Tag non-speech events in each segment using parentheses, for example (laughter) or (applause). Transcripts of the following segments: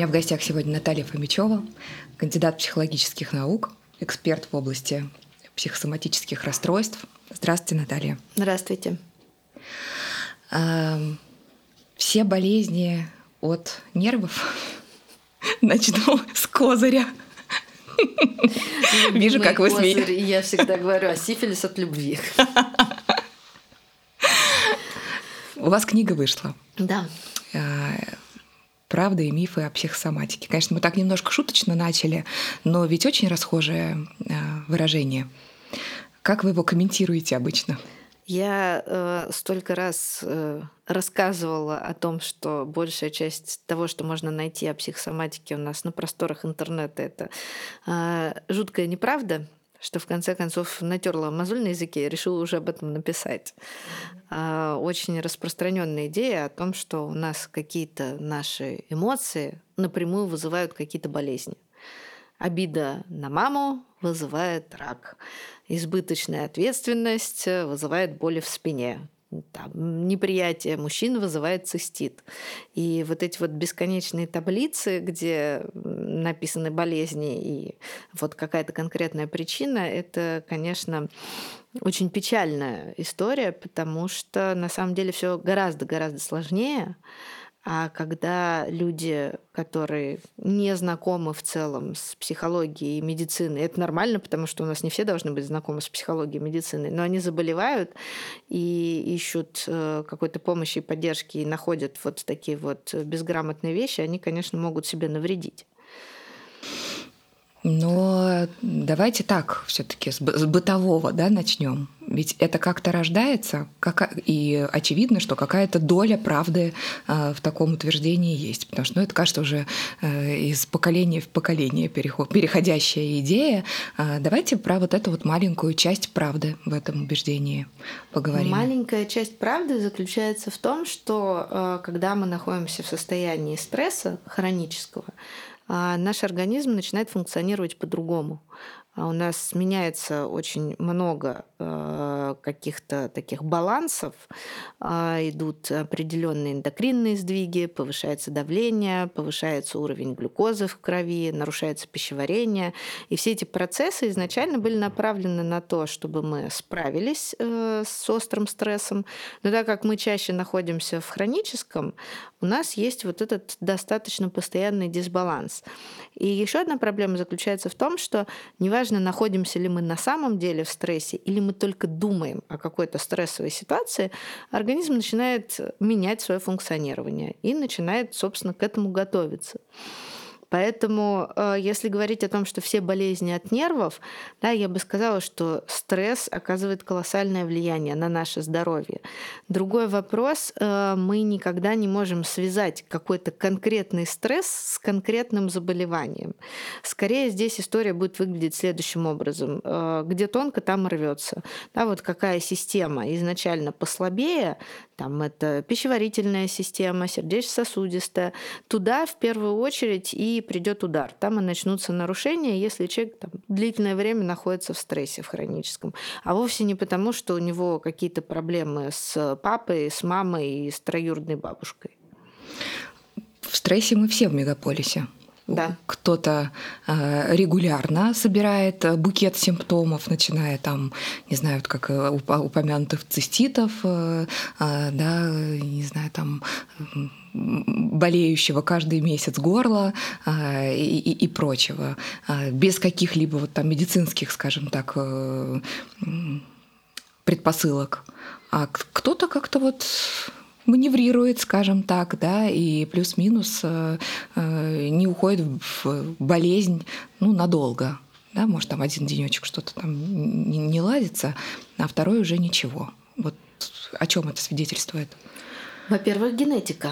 меня в гостях сегодня Наталья Фомичева, кандидат психологических наук, эксперт в области психосоматических расстройств. Здравствуйте, Наталья. Здравствуйте. Все болезни от нервов (laughs) начну с козыря. Вижу, как вы смеетесь. Я всегда говорю, а сифилис от любви. У вас книга вышла. Да. Правда и мифы о психосоматике. Конечно, мы так немножко шуточно начали, но ведь очень расхожее а, выражение. Как вы его комментируете обычно? Я э, столько раз э, рассказывала о том, что большая часть того, что можно найти о психосоматике у нас на просторах интернета, это э, жуткая неправда, что в конце концов натерла мозоль на языке и решила уже об этом написать. Э, очень распространенная идея о том, что у нас какие-то наши эмоции напрямую вызывают какие-то болезни. Обида на маму вызывает рак. Избыточная ответственность вызывает боли в спине. Там, неприятие мужчин вызывает цистит. И вот эти вот бесконечные таблицы, где написаны болезни и вот какая-то конкретная причина, это, конечно, очень печальная история, потому что на самом деле все гораздо-гораздо сложнее. А когда люди, которые не знакомы в целом с психологией и медициной, это нормально, потому что у нас не все должны быть знакомы с психологией и медициной, но они заболевают и ищут э, какой-то помощи и поддержки и находят вот такие вот безграмотные вещи, они, конечно, могут себе навредить. Но давайте так все-таки с бытового да, начнем. Ведь это как-то рождается, как, и очевидно, что какая-то доля правды э, в таком утверждении есть. Потому что ну, это кажется уже э, из поколения в поколение переход, переходящая идея. Э, давайте про вот эту вот маленькую часть правды в этом убеждении поговорим. Маленькая часть правды заключается в том, что э, когда мы находимся в состоянии стресса хронического, наш организм начинает функционировать по-другому. А у нас меняется очень много э, каких-то таких балансов, а, идут определенные эндокринные сдвиги, повышается давление, повышается уровень глюкозы в крови, нарушается пищеварение. И все эти процессы изначально были направлены на то, чтобы мы справились э, с острым стрессом. Но так как мы чаще находимся в хроническом, у нас есть вот этот достаточно постоянный дисбаланс. И еще одна проблема заключается в том, что неважно, неважно, находимся ли мы на самом деле в стрессе или мы только думаем о какой-то стрессовой ситуации, организм начинает менять свое функционирование и начинает, собственно, к этому готовиться. Поэтому, э, если говорить о том, что все болезни от нервов, да, я бы сказала, что стресс оказывает колоссальное влияние на наше здоровье. Другой вопрос, э, мы никогда не можем связать какой-то конкретный стресс с конкретным заболеванием. Скорее здесь история будет выглядеть следующим образом. Э, где тонко, там рвется. Да, вот какая система изначально послабее, там это пищеварительная система, сердечно-сосудистая, туда в первую очередь и придет удар. Там и начнутся нарушения, если человек там, длительное время находится в стрессе в хроническом. А вовсе не потому, что у него какие-то проблемы с папой, с мамой и с троюродной бабушкой. В стрессе мы все в мегаполисе. Да. Кто-то э, регулярно собирает букет симптомов, начиная там, не знаю, вот как э, упомянутых циститов, э, э, да, не знаю, там болеющего каждый месяц горла э, и, и, и прочего, э, без каких-либо вот там медицинских, скажем так, э, предпосылок. А кто-то как-то вот маневрирует, скажем так, да, и плюс-минус э, э, не уходит в болезнь ну, надолго. Да, может, там один денечек что-то там не, не ладится, а второй уже ничего. Вот о чем это свидетельствует? Во-первых, генетика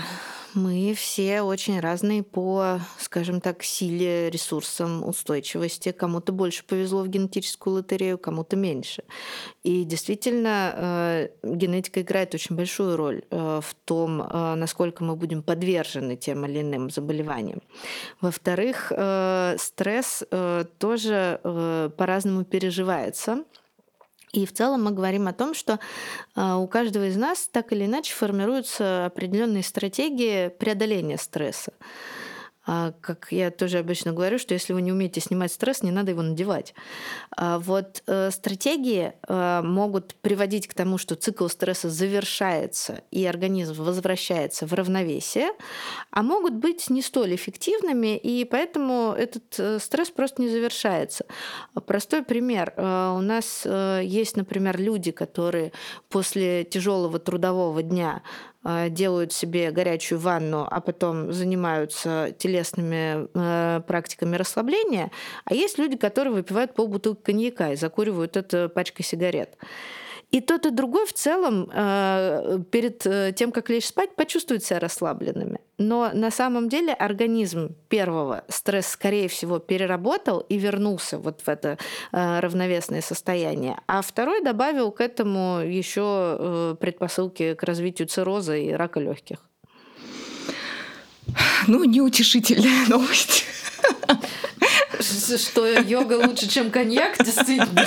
мы все очень разные по, скажем так, силе, ресурсам, устойчивости. Кому-то больше повезло в генетическую лотерею, кому-то меньше. И действительно, э, генетика играет очень большую роль э, в том, э, насколько мы будем подвержены тем или иным заболеваниям. Во-вторых, стресс тоже по-разному переживается. И в целом мы говорим о том, что а, у каждого из нас так или иначе формируются определенные стратегии преодоления стресса. А, как я тоже обычно говорю, что если вы не умеете снимать стресс, не надо его надевать. А, вот э, стратегии э, могут приводить к тому, что цикл стресса завершается и организм возвращается в равновесие, а могут быть не столь эффективными, и поэтому этот э, стресс просто не завершается. Простой пример. У нас есть, например, люди, которые после тяжелого трудового дня делают себе горячую ванну, а потом занимаются телесными э, практиками расслабления, а есть люди, которые выпивают полбутылки коньяка и закуривают это пачкой сигарет. И тот и другой в целом э, перед э, тем, как лечь спать, почувствуют себя расслабленными. Но на самом деле организм первого стресс, скорее всего, переработал и вернулся вот в это э, равновесное состояние. А второй добавил к этому еще предпосылки к развитию цирроза и рака легких. Ну, неутешительная (laughs) новость. Что йога лучше, чем коньяк, действительно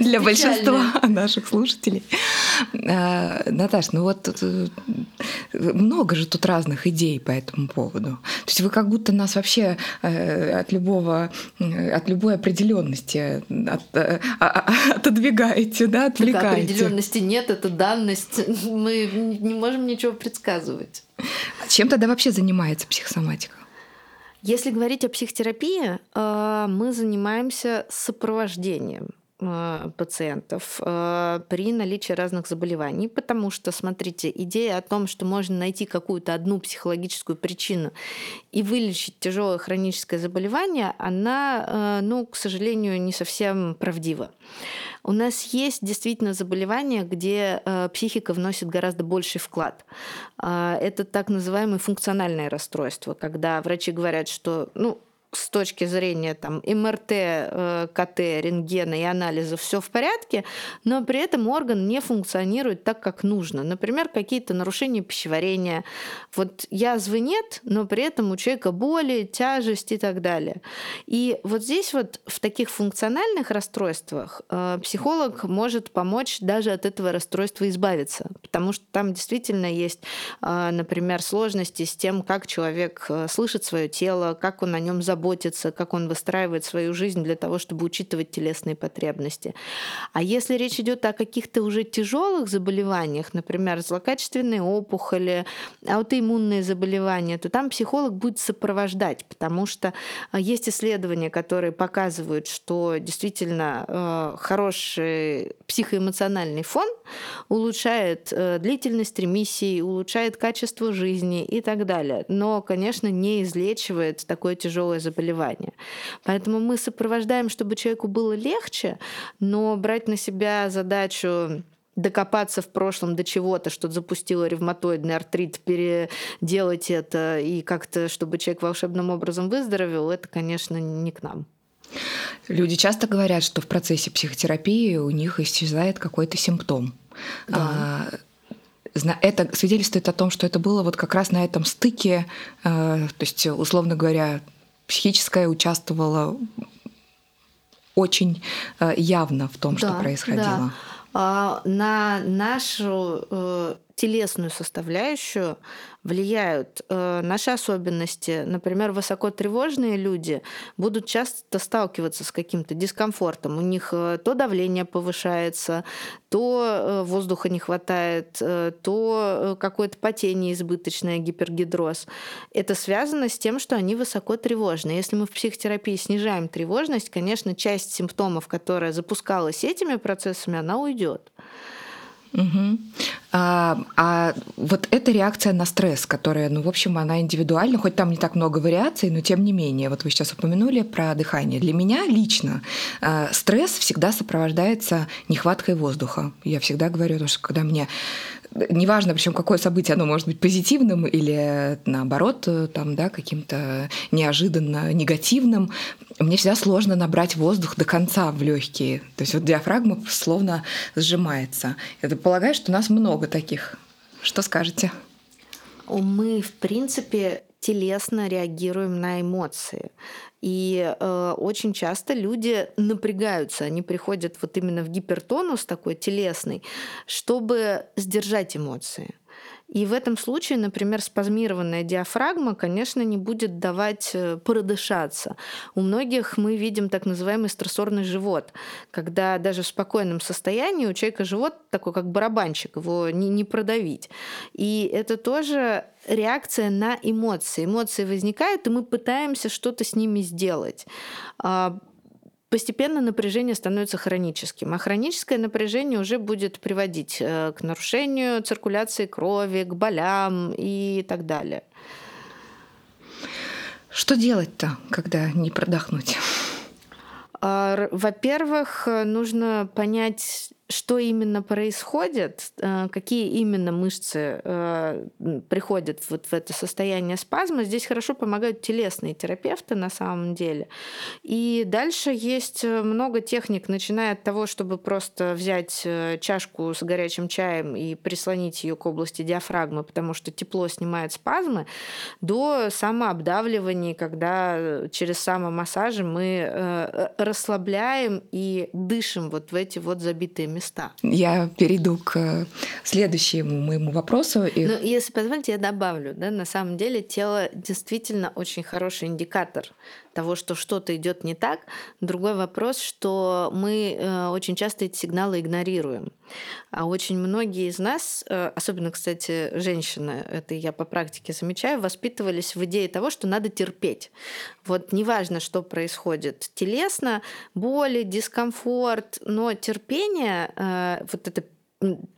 для большинства наших слушателей. А, Наташ, ну вот э, много же тут разных идей по этому поводу. То есть вы как будто нас вообще э, от любого, э, от любой определенности от, а, а, отодвигаете, да, отвлекаете. определенности нет, это данность. Мы не можем ничего предсказывать. Чем тогда вообще занимается психосоматика? Если говорить о психотерапии, мы занимаемся сопровождением Э, пациентов э, при наличии разных заболеваний, потому что, смотрите, идея о том, что можно найти какую-то одну психологическую причину и вылечить тяжелое хроническое заболевание, она, э, ну, к сожалению, не совсем правдива. У нас есть действительно заболевания, где психика вносит гораздо больший вклад. Это так называемые функциональные расстройства, когда врачи говорят, что, ну, с точки зрения там, МРТ, э, КТ, рентгена и анализа все в порядке, но при этом орган не функционирует так, как нужно. Например, какие-то нарушения пищеварения. Вот язвы нет, но при этом у человека боли, тяжесть и так далее. И вот здесь вот в таких функциональных расстройствах э, психолог может помочь даже от этого расстройства избавиться, потому что там действительно есть, э, например, сложности с тем, как человек слышит свое тело, как он о нем заботится, заботится, как он выстраивает свою жизнь для того, чтобы учитывать телесные потребности. А если речь идет о каких-то уже тяжелых заболеваниях, например, злокачественные опухоли, аутоиммунные заболевания, то там психолог будет сопровождать, потому что а, есть исследования, которые показывают, что действительно э, хороший психоэмоциональный фон улучшает э, длительность ремиссии, улучшает качество жизни и так далее. Но, конечно, не излечивает такое тяжелое заболевание заболевания. Поэтому мы сопровождаем, чтобы человеку было легче, но брать на себя задачу докопаться в прошлом до чего-то, что запустило ревматоидный артрит, переделать это и как-то, чтобы человек волшебным образом выздоровел, это, конечно, не к нам. Люди часто говорят, что в процессе психотерапии у них исчезает какой-то симптом. Да. А, это свидетельствует о том, что это было вот как раз на этом стыке, э, то есть, условно говоря, психическое участвовало очень э, явно в том, да, что происходило. Да. На нашу э, телесную составляющую влияют э, наши особенности. Например, высокотревожные люди будут часто сталкиваться с каким-то дискомфортом. У них э, то давление повышается, то э, воздуха не хватает, э, то э, какое-то потение избыточное, гипергидроз. Это связано с тем, что они высокотревожны. Если мы в психотерапии снижаем тревожность, конечно, часть симптомов, которая запускалась этими процессами, она уйдет. Угу. А, а вот эта реакция на стресс, которая, ну, в общем, она индивидуальна, хоть там не так много вариаций, но тем не менее, вот вы сейчас упомянули про дыхание. Для меня лично а, стресс всегда сопровождается нехваткой воздуха. Я всегда говорю, что когда мне неважно, причем какое событие, оно может быть позитивным или наоборот, там, да, каким-то неожиданно негативным, мне всегда сложно набрать воздух до конца в легкие. То есть вот диафрагма словно сжимается. Я полагаю, что у нас много таких. Что скажете? Мы, в принципе, телесно реагируем на эмоции. И э, очень часто люди напрягаются, они приходят вот именно в гипертонус такой телесный, чтобы сдержать эмоции. И в этом случае, например, спазмированная диафрагма, конечно, не будет давать э, продышаться. У многих мы видим так называемый стрессорный живот, когда даже в спокойном состоянии у человека живот такой, как барабанчик, его не, не продавить. И это тоже реакция на эмоции. Эмоции возникают, и мы пытаемся что-то с ними сделать а, постепенно напряжение становится хроническим, а хроническое напряжение уже будет приводить э, к нарушению циркуляции крови, к болям и так далее. Что делать-то, когда не продохнуть? А, во-первых, нужно понять, что именно происходит, э, какие именно мышцы э, приходят вот в это состояние спазма, здесь хорошо помогают телесные терапевты на самом деле. И дальше есть э, много техник, начиная от того, чтобы просто взять чашку с горячим чаем и прислонить ее к области диафрагмы, потому что тепло снимает спазмы, до самообдавливания, когда через самомассажи мы расслабляем и дышим вот в эти вот забитые места. Я перейду к следующему моему вопросу. Ну, если позволите, я добавлю. Да, на самом деле тело действительно очень хороший индикатор того, что что-то идет не так. Другой вопрос, что мы э, очень часто эти сигналы игнорируем. А очень многие из нас, э, особенно, кстати, женщины, это я по практике замечаю, воспитывались в идее того, что надо терпеть. Вот неважно, что происходит телесно, боли, дискомфорт, но терпение, э, вот это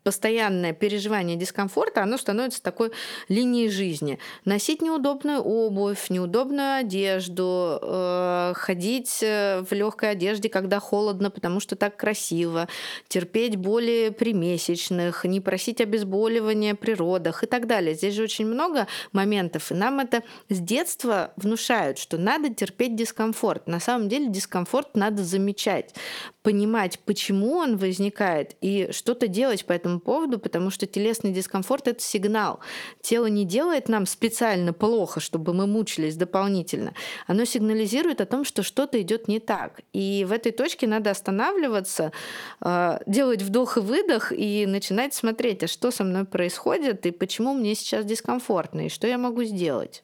постоянное переживание дискомфорта, оно становится такой линией жизни. Носить неудобную обувь, неудобную одежду, э, ходить э, в легкой одежде, когда холодно, потому что так красиво, терпеть боли при месячных, не просить обезболивания при родах и так далее. Здесь же очень много моментов, и нам это с детства внушают, что надо терпеть дискомфорт. На самом деле дискомфорт надо замечать, понимать, почему он возникает, и что-то делать по этому поводу, потому что телесный дискомфорт — это сигнал. Тело не делает нам специально плохо, чтобы мы мучились дополнительно. Оно сигнализирует о том, что что-то идет не так. И в этой точке надо останавливаться, а, делать вдох и выдох и начинать смотреть, а что со мной происходит, и почему мне сейчас дискомфортно, и что я могу сделать.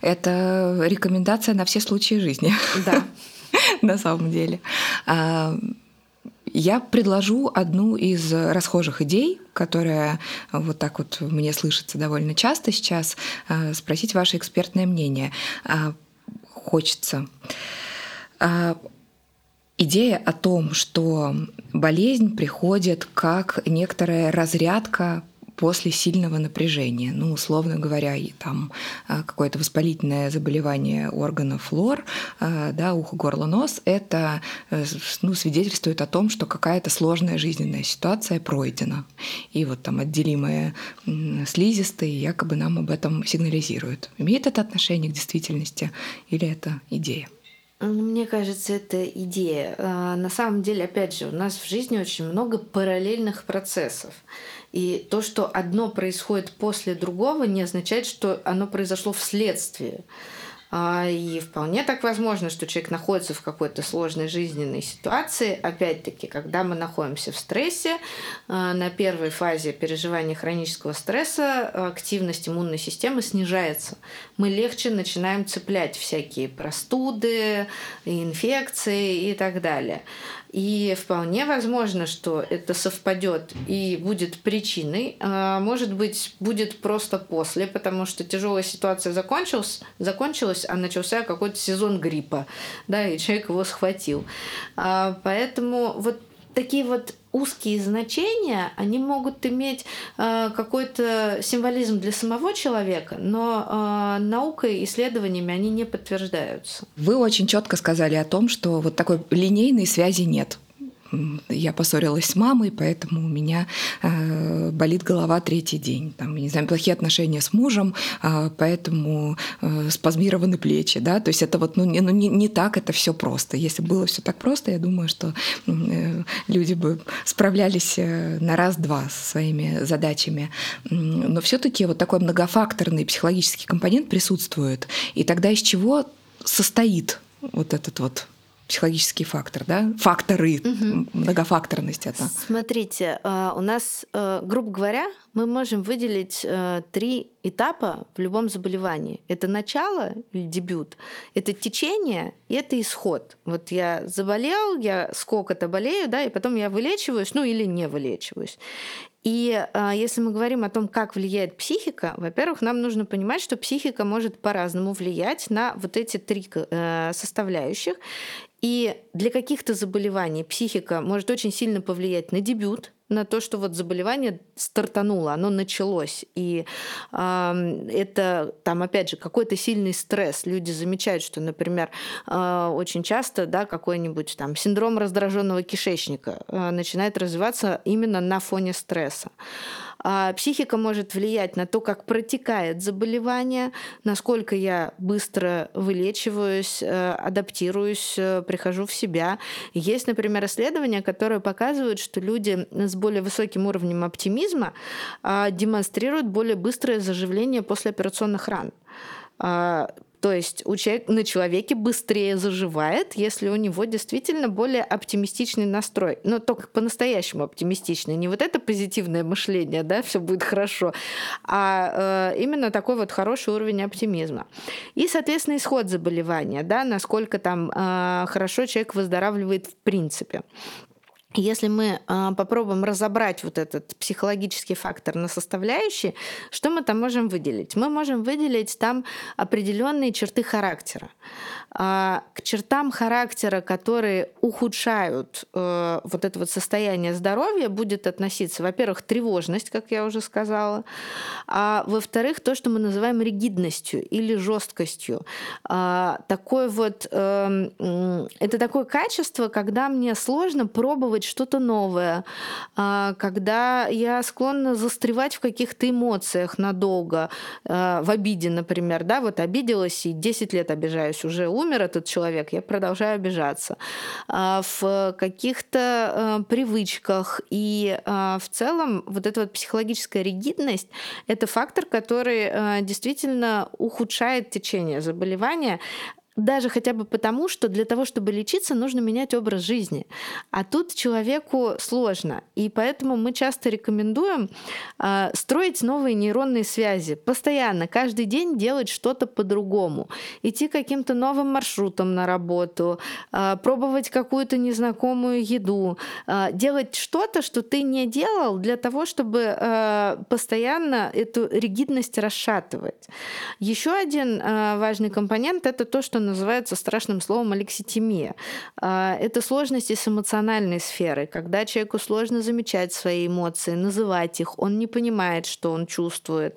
Это рекомендация на все случаи жизни. Да. (laughs) на самом деле. А, я предложу одну из расхожих идей, которая вот так вот мне слышится довольно часто сейчас, а, спросить ваше экспертное мнение. А, хочется. Идея о том, что болезнь приходит как некоторая разрядка после сильного напряжения. Ну, условно говоря, там а, какое-то воспалительное заболевание органов флор, а, да, ухо, горло, нос, это э, ну, свидетельствует о том, что какая-то сложная жизненная ситуация пройдена. И вот там отделимые слизистые якобы нам об этом сигнализируют. Имеет это отношение к действительности или это идея? Мне кажется, это идея. А, на самом деле, опять же, у нас в жизни очень много параллельных процессов. И то, что одно происходит после другого, не означает, что оно произошло вследствие. А, и вполне так возможно, что человек находится в какой-то сложной жизненной ситуации. Опять-таки, когда мы находимся в стрессе, а, на первой фазе переживания хронического стресса активность иммунной системы снижается. Мы легче начинаем цеплять всякие простуды, инфекции и так далее. И вполне возможно, что это совпадет и будет причиной, а может быть, будет просто после, потому что тяжелая ситуация закончилась, закончилась, а начался какой-то сезон гриппа, да, и человек его схватил. А, поэтому вот такие вот узкие значения, они могут иметь э, какой-то символизм для самого человека, но э, наукой, исследованиями они не подтверждаются. Вы очень четко сказали о том, что вот такой линейной связи нет я поссорилась с мамой, поэтому у меня э, болит голова третий день. Там, не знаю, плохие отношения с мужем, э, поэтому э, спазмированы плечи. Да? То есть это вот ну, не, ну, не, не так это все просто. Если было все так просто, я думаю, что э, люди бы справлялись э, на раз-два со своими задачами. Но все-таки вот такой многофакторный психологический компонент присутствует. И тогда из чего состоит вот этот вот психологический фактор, да? Факторы, угу. многофакторность это. Смотрите, э, у нас, э, грубо говоря, мы можем выделить э, три этапа в любом заболевании. Это начало или дебют, это течение и это исход. Вот я заболел, я сколько-то болею, да, и потом я вылечиваюсь, ну или не вылечиваюсь. И э, если мы говорим о том, как влияет психика, во-первых, нам нужно понимать, что психика может по-разному влиять на вот эти три э, составляющих. И для каких-то заболеваний психика может очень сильно повлиять на дебют, на то, что вот заболевание стартануло, оно началось. И э, это там, опять же, какой-то сильный стресс. Люди замечают, что, например, э, очень часто да, какой-нибудь там синдром раздраженного кишечника э, начинает развиваться именно на фоне стресса. А психика может влиять на то, как протекает заболевание, насколько я быстро вылечиваюсь, э, адаптируюсь, э, прихожу в себя. Есть, например, исследования, которые показывают, что люди с более высоким уровнем оптимизма а, демонстрируют более быстрое заживление после операционных ран. То есть у человека, на человеке быстрее заживает, если у него действительно более оптимистичный настрой. Но только по-настоящему оптимистичный. Не вот это позитивное мышление, да, все будет хорошо, а э, именно такой вот хороший уровень оптимизма. И, соответственно, исход заболевания, да, насколько там э, хорошо человек выздоравливает в принципе. Если мы э, попробуем разобрать вот этот психологический фактор на составляющие, что мы там можем выделить? Мы можем выделить там определенные черты характера. Э, к чертам характера, которые ухудшают э, вот это вот состояние здоровья, будет относиться, во-первых, тревожность, как я уже сказала, а во-вторых, то, что мы называем ригидностью или жесткостью. Э, такой вот, э, это такое качество, когда мне сложно пробовать пробовать что-то новое, а, когда я склонна застревать в каких-то эмоциях надолго, а, в обиде, например, да, вот обиделась и 10 лет обижаюсь, уже умер этот человек, я продолжаю обижаться, а, в каких-то привычках и в целом вот эта вот психологическая ригидность – это фактор, который действительно ухудшает течение заболевания, даже хотя бы потому, что для того, чтобы лечиться, нужно менять образ жизни. А тут человеку сложно. И поэтому мы часто рекомендуем э, строить новые нейронные связи. Постоянно, каждый день делать что-то по-другому. Идти каким-то новым маршрутом на работу, э, пробовать какую-то незнакомую еду, э, делать что-то, что ты не делал для того, чтобы э, постоянно эту ригидность расшатывать. Еще один э, важный компонент это то, что называется страшным словом алекситимия. А, это сложности с эмоциональной сферой, когда человеку сложно замечать свои эмоции, называть их, он не понимает, что он чувствует.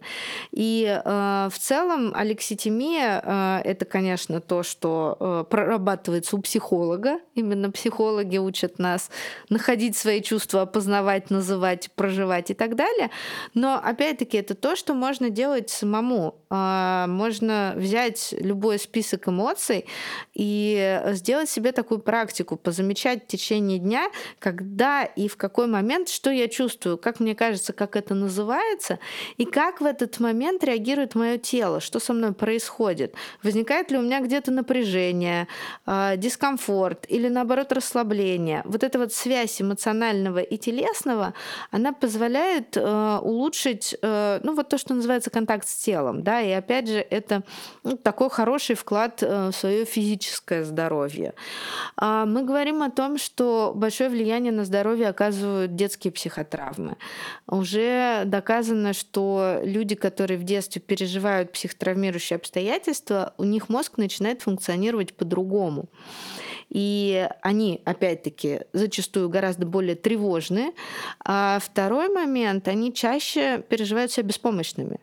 И а, в целом алекситимия а, – это, конечно, то, что прорабатывается у психолога. Именно психологи учат нас находить свои чувства, опознавать, называть, проживать и так далее. Но, опять-таки, это то, что можно делать самому. Можно взять любой список эмоций, эмоций и сделать себе такую практику, позамечать в течение дня, когда и в какой момент, что я чувствую, как мне кажется, как это называется, и как в этот момент реагирует мое тело, что со мной происходит. Возникает ли у меня где-то напряжение, а, дискомфорт или наоборот расслабление. Вот эта вот связь эмоционального и телесного, она позволяет э, улучшить, э, ну вот то, что называется контакт с телом, да, и опять же это ну, такой хороший вклад э, свое физическое здоровье. А мы говорим о том, что большое влияние на здоровье оказывают детские психотравмы. Уже доказано, что люди, которые в детстве переживают психотравмирующие обстоятельства, у них мозг начинает функционировать по-другому. И они, опять-таки, зачастую гораздо более тревожные. А второй момент, они чаще переживают себя беспомощными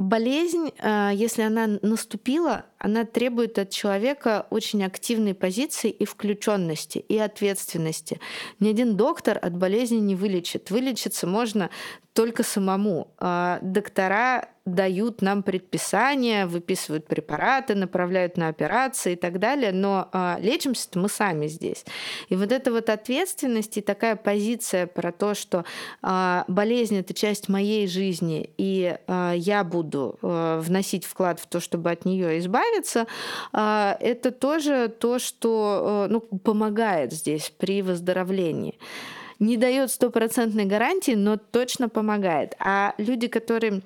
болезнь, э, если она наступила, она требует от человека очень активной позиции и включенности, и ответственности. Ни один доктор от болезни не вылечит. Вылечиться можно только самому. А доктора дают нам предписания, выписывают препараты, направляют на операции и так далее, но а, лечимся мы сами здесь. И вот эта вот ответственность и такая позиция про то, что а, болезнь это часть моей жизни, и я буду вносить вклад в то, чтобы от нее избавиться, нравится, а, это тоже то, что ну, помогает здесь при выздоровлении не дает стопроцентной гарантии, но точно помогает. А люди, которые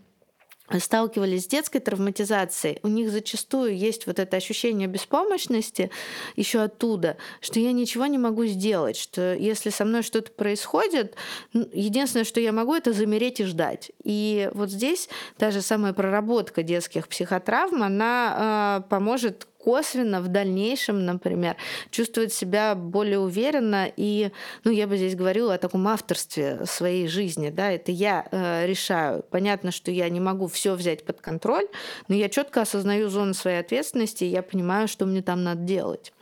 сталкивались с детской травматизацией, у них зачастую есть вот это ощущение беспомощности еще оттуда, что я ничего не могу сделать, что если со мной что-то происходит, единственное, что я могу, это замереть и ждать. И вот здесь та же самая проработка детских психотравм, она э, поможет косвенно в дальнейшем, например, чувствовать себя более уверенно. И, ну, я бы здесь говорила о таком авторстве своей жизни, да, это я э, решаю. Понятно, что я не могу все взять под контроль, но я четко осознаю зону своей ответственности, и я понимаю, что мне там надо делать.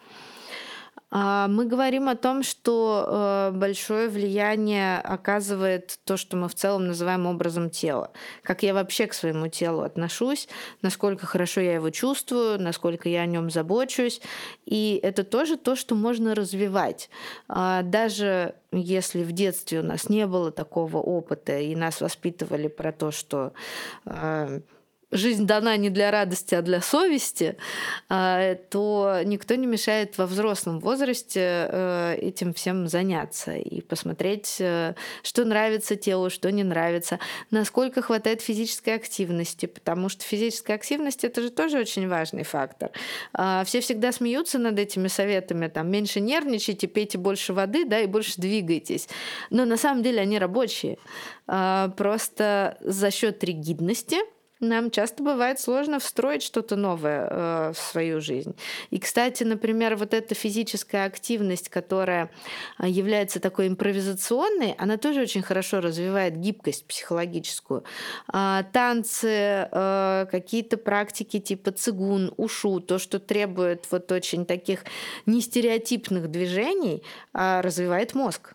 А, мы говорим о том, что э, большое влияние оказывает то, что мы в целом называем образом тела. Как я вообще к своему телу отношусь, насколько хорошо я его чувствую, насколько я о нем забочусь. И это тоже то, что можно развивать. А, даже если в детстве у нас не было такого опыта, и нас воспитывали про то, что э, жизнь дана не для радости, а для совести, а, то никто не мешает во взрослом возрасте э, этим всем заняться и посмотреть, э, что нравится телу, что не нравится, насколько хватает физической активности, потому что физическая активность это же тоже очень важный фактор. А, все всегда смеются над этими советами, там меньше нервничайте, пейте больше воды, да, и больше двигайтесь. Но на самом деле они рабочие. А, просто за счет ригидности нам часто бывает сложно встроить что-то новое э, в свою жизнь. И, кстати, например, вот эта физическая активность, которая э, является такой импровизационной, она тоже очень хорошо развивает гибкость психологическую. Э, танцы, э, какие-то практики типа цигун, ушу, то, что требует вот очень таких нестереотипных движений, э, развивает мозг.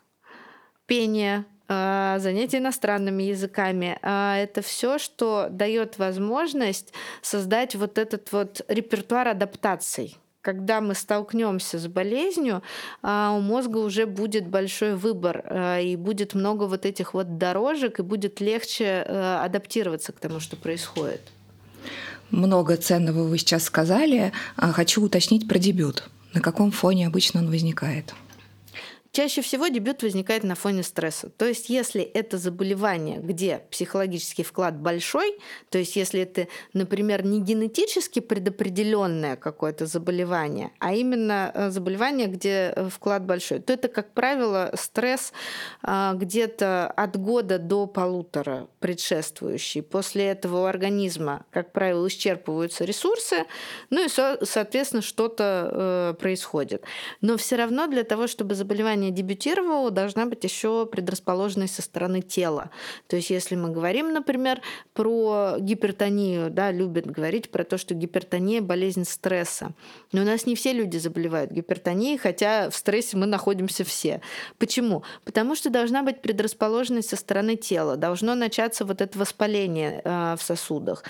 Пение, а, занятия иностранными языками. А, это все, что дает возможность создать вот этот вот репертуар адаптаций когда мы столкнемся с болезнью, а, у мозга уже будет большой выбор, и будет много вот этих вот дорожек, и будет легче адаптироваться к тому, что происходит. Много ценного вы сейчас сказали. Хочу уточнить про дебют. На каком фоне обычно он возникает? Чаще всего дебют возникает на фоне стресса. То есть, если это заболевание, где психологический вклад большой, то есть, если это, например, не генетически предопределенное какое-то заболевание, а именно э, заболевание, где э, вклад большой, то это, как правило, стресс а, где-то от года до полутора предшествующий. После этого у организма, как правило, исчерпываются ресурсы, ну и, соответственно, что-то э, происходит. Но все равно для того, чтобы заболевание не дебютировало, должна быть еще предрасположенность со стороны тела. То есть, если мы говорим, например, про гипертонию, да, любят говорить про то, что гипертония – болезнь стресса. Но у нас не все люди заболевают гипертонией, хотя в стрессе мы находимся все. Почему? Потому что должна быть предрасположенность со стороны тела, должно начаться вот это воспаление э, в сосудах.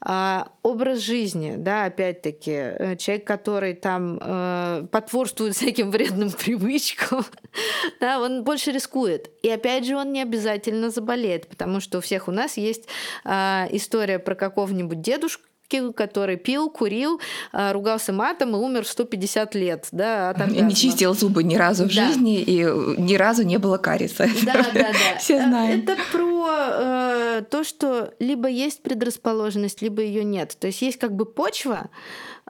А образ жизни, да, опять-таки, э, человек, который там э, потворствует всяким вредным (laughs) привычкам, (laughs) да, он больше рискует. И опять же, он не обязательно заболеет, потому что у всех у нас есть э, история про какого-нибудь дедушку, который пил, курил, а, ругался матом и умер в 150 лет. Да, от не чистил зубы ни разу в да. жизни, и ни разу не было кариеса. Да, да, да. (laughs) Все э, знаем. Это про э, то, что либо есть предрасположенность, либо ее нет. То есть есть как бы почва,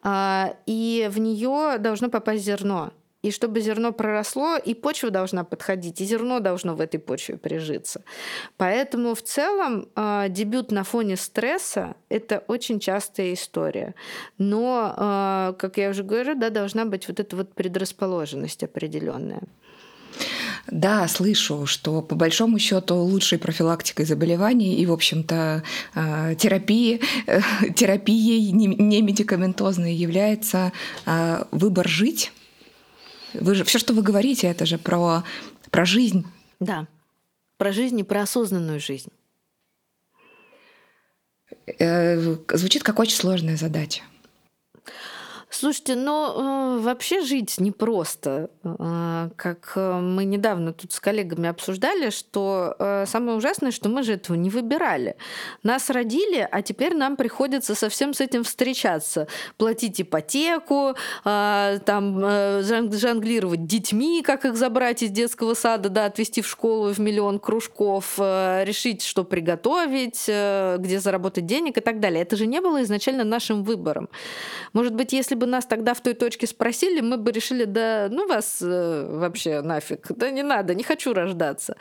э, и в нее должно попасть зерно. И чтобы зерно проросло, и почва должна подходить, и зерно должно в этой почве прижиться. Поэтому в целом э, дебют на фоне стресса – это очень частая история. Но, э, как я уже говорю, да, должна быть вот эта вот предрасположенность определенная. Да, слышу, что по большому счету лучшей профилактикой заболеваний и, в общем-то, терапии, терапией не медикаментозной является выбор жить вы же все, что вы говорите, это же про, про жизнь. Да, про жизнь и про осознанную жизнь. Э, звучит как очень сложная задача. Слушайте, ну э, вообще жить непросто. Э, как мы недавно тут с коллегами обсуждали, что э, самое ужасное, что мы же этого не выбирали. Нас родили, а теперь нам приходится совсем с этим встречаться. Платить ипотеку, э, там э, жонглировать детьми, как их забрать из детского сада, да, отвезти в школу в миллион кружков, э, решить, что приготовить, э, где заработать денег и так далее. Это же не было изначально нашим выбором. Может быть, если бы нас тогда в той точке спросили, мы бы решили, да ну вас э, вообще нафиг, да не надо, не хочу рождаться.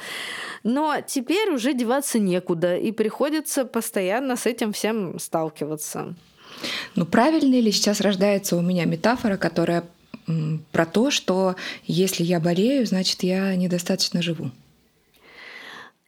Но теперь уже деваться некуда, и приходится постоянно с этим всем сталкиваться. Ну правильно ли сейчас рождается у меня метафора, которая про то, что если я болею, значит я недостаточно живу?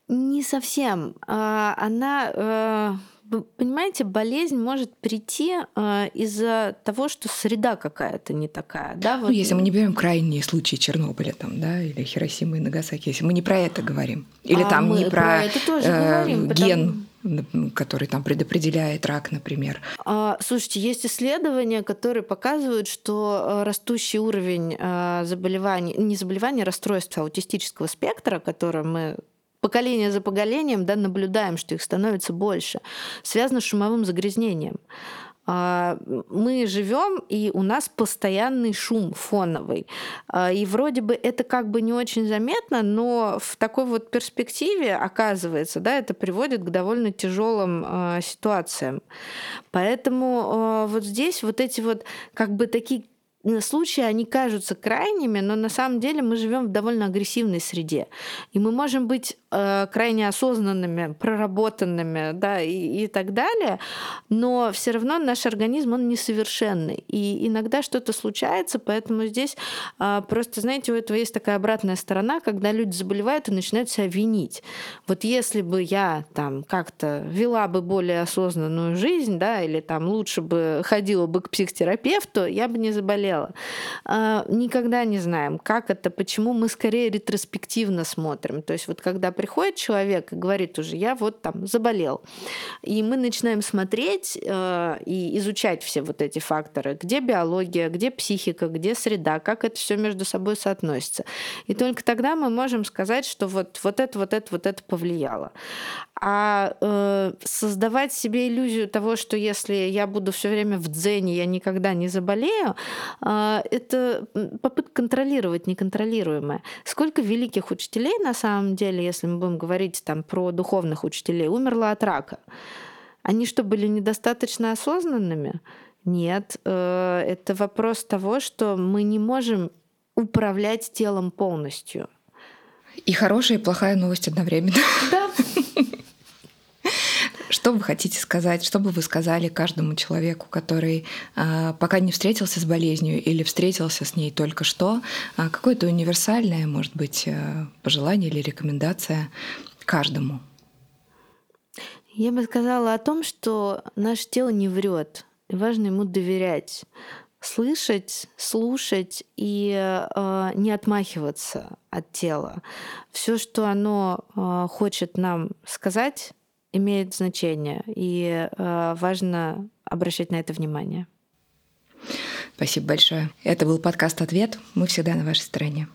Не совсем. А, она э, понимаете, болезнь может прийти э, из-за того, что среда какая-то не такая. Да? Ну, вот. Ну, если мы не берем крайние случаи Чернобыля там, да, или Хиросимы и Нагасаки, если мы не про это говорим, или а там не про, про это тоже э, говорим, ген, потому... который там предопределяет рак, например. А, слушайте, есть исследования, которые показывают, что э, растущий уровень э, заболеваний, не заболеваний, а расстройства аутистического спектра, которое мы поколение за поколением да, наблюдаем, что их становится больше, связано с шумовым загрязнением. А, мы живем, и у нас постоянный шум фоновый. А, и вроде бы это как бы не очень заметно, но в такой вот перспективе, оказывается, да, это приводит к довольно тяжелым а, ситуациям. Поэтому вот здесь вот эти вот как бы такие случаи, они кажутся крайними, но на самом деле мы живем в довольно агрессивной среде. И мы можем быть э, крайне осознанными, проработанными, да, и, и так далее, но все равно наш организм, он несовершенный. И иногда что-то случается, поэтому здесь э, просто, знаете, у этого есть такая обратная сторона, когда люди заболевают и начинают себя винить. Вот если бы я там как-то вела бы более осознанную жизнь, да, или там лучше бы ходила бы к психотерапевту, я бы не заболела заболела. А, никогда не знаем, как это, почему мы скорее ретроспективно смотрим. То есть вот когда приходит человек и говорит уже, я вот там заболел, и мы начинаем смотреть э, и изучать все вот эти факторы, где биология, где психика, где среда, как это все между собой соотносится. И только тогда мы можем сказать, что вот, вот это, вот это, вот это повлияло. А э, создавать себе иллюзию того, что если я буду все время в дзене, я никогда не заболею, это попытка контролировать неконтролируемое. Сколько великих учителей на самом деле, если мы будем говорить там про духовных учителей, умерло от рака? Они что, были недостаточно осознанными? Нет, э, это вопрос того, что мы не можем управлять телом полностью. И хорошая, и плохая новость одновременно. Да. Что вы хотите сказать, что бы вы сказали каждому человеку, который э, пока не встретился с болезнью или встретился с ней только что? Э, какое-то универсальное, может быть, э, пожелание или рекомендация каждому? Я бы сказала о том, что наше тело не врет, важно ему доверять слышать, слушать и э, не отмахиваться от тела. Все, что оно э, хочет нам сказать, имеет значение, и э, важно обращать на это внимание. Спасибо большое. Это был подкаст «Ответ». Мы всегда на вашей стороне.